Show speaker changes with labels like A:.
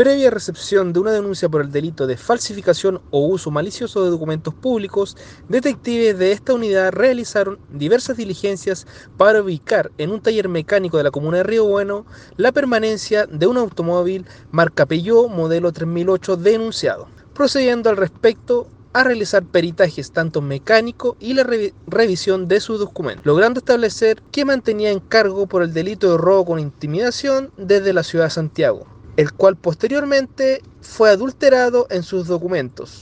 A: Previa recepción de una denuncia por el delito de falsificación o uso malicioso de documentos públicos, detectives de esta unidad realizaron diversas diligencias para ubicar en un taller mecánico de la comuna de Río Bueno la permanencia de un automóvil marca Peugeot modelo 3008 denunciado, procediendo al respecto a realizar peritajes tanto mecánico y la revisión de sus documentos, logrando establecer que mantenía en cargo por el delito de robo con intimidación desde la ciudad de Santiago el cual posteriormente fue adulterado en sus documentos.